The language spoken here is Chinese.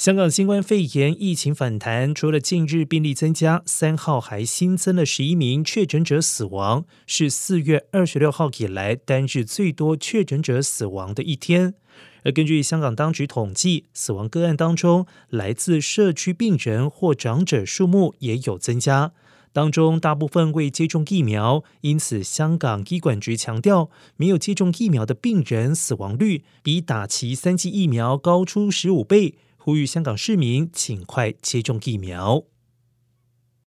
香港新冠肺炎疫情反弹，除了近日病例增加，三号还新增了十一名确诊者死亡，是四月二十六号以来单日最多确诊者死亡的一天。而根据香港当局统计，死亡个案当中，来自社区病人或长者数目也有增加，当中大部分未接种疫苗，因此香港医管局强调，没有接种疫苗的病人死亡率比打齐三剂疫苗高出十五倍。呼吁香港市民尽快接种疫苗。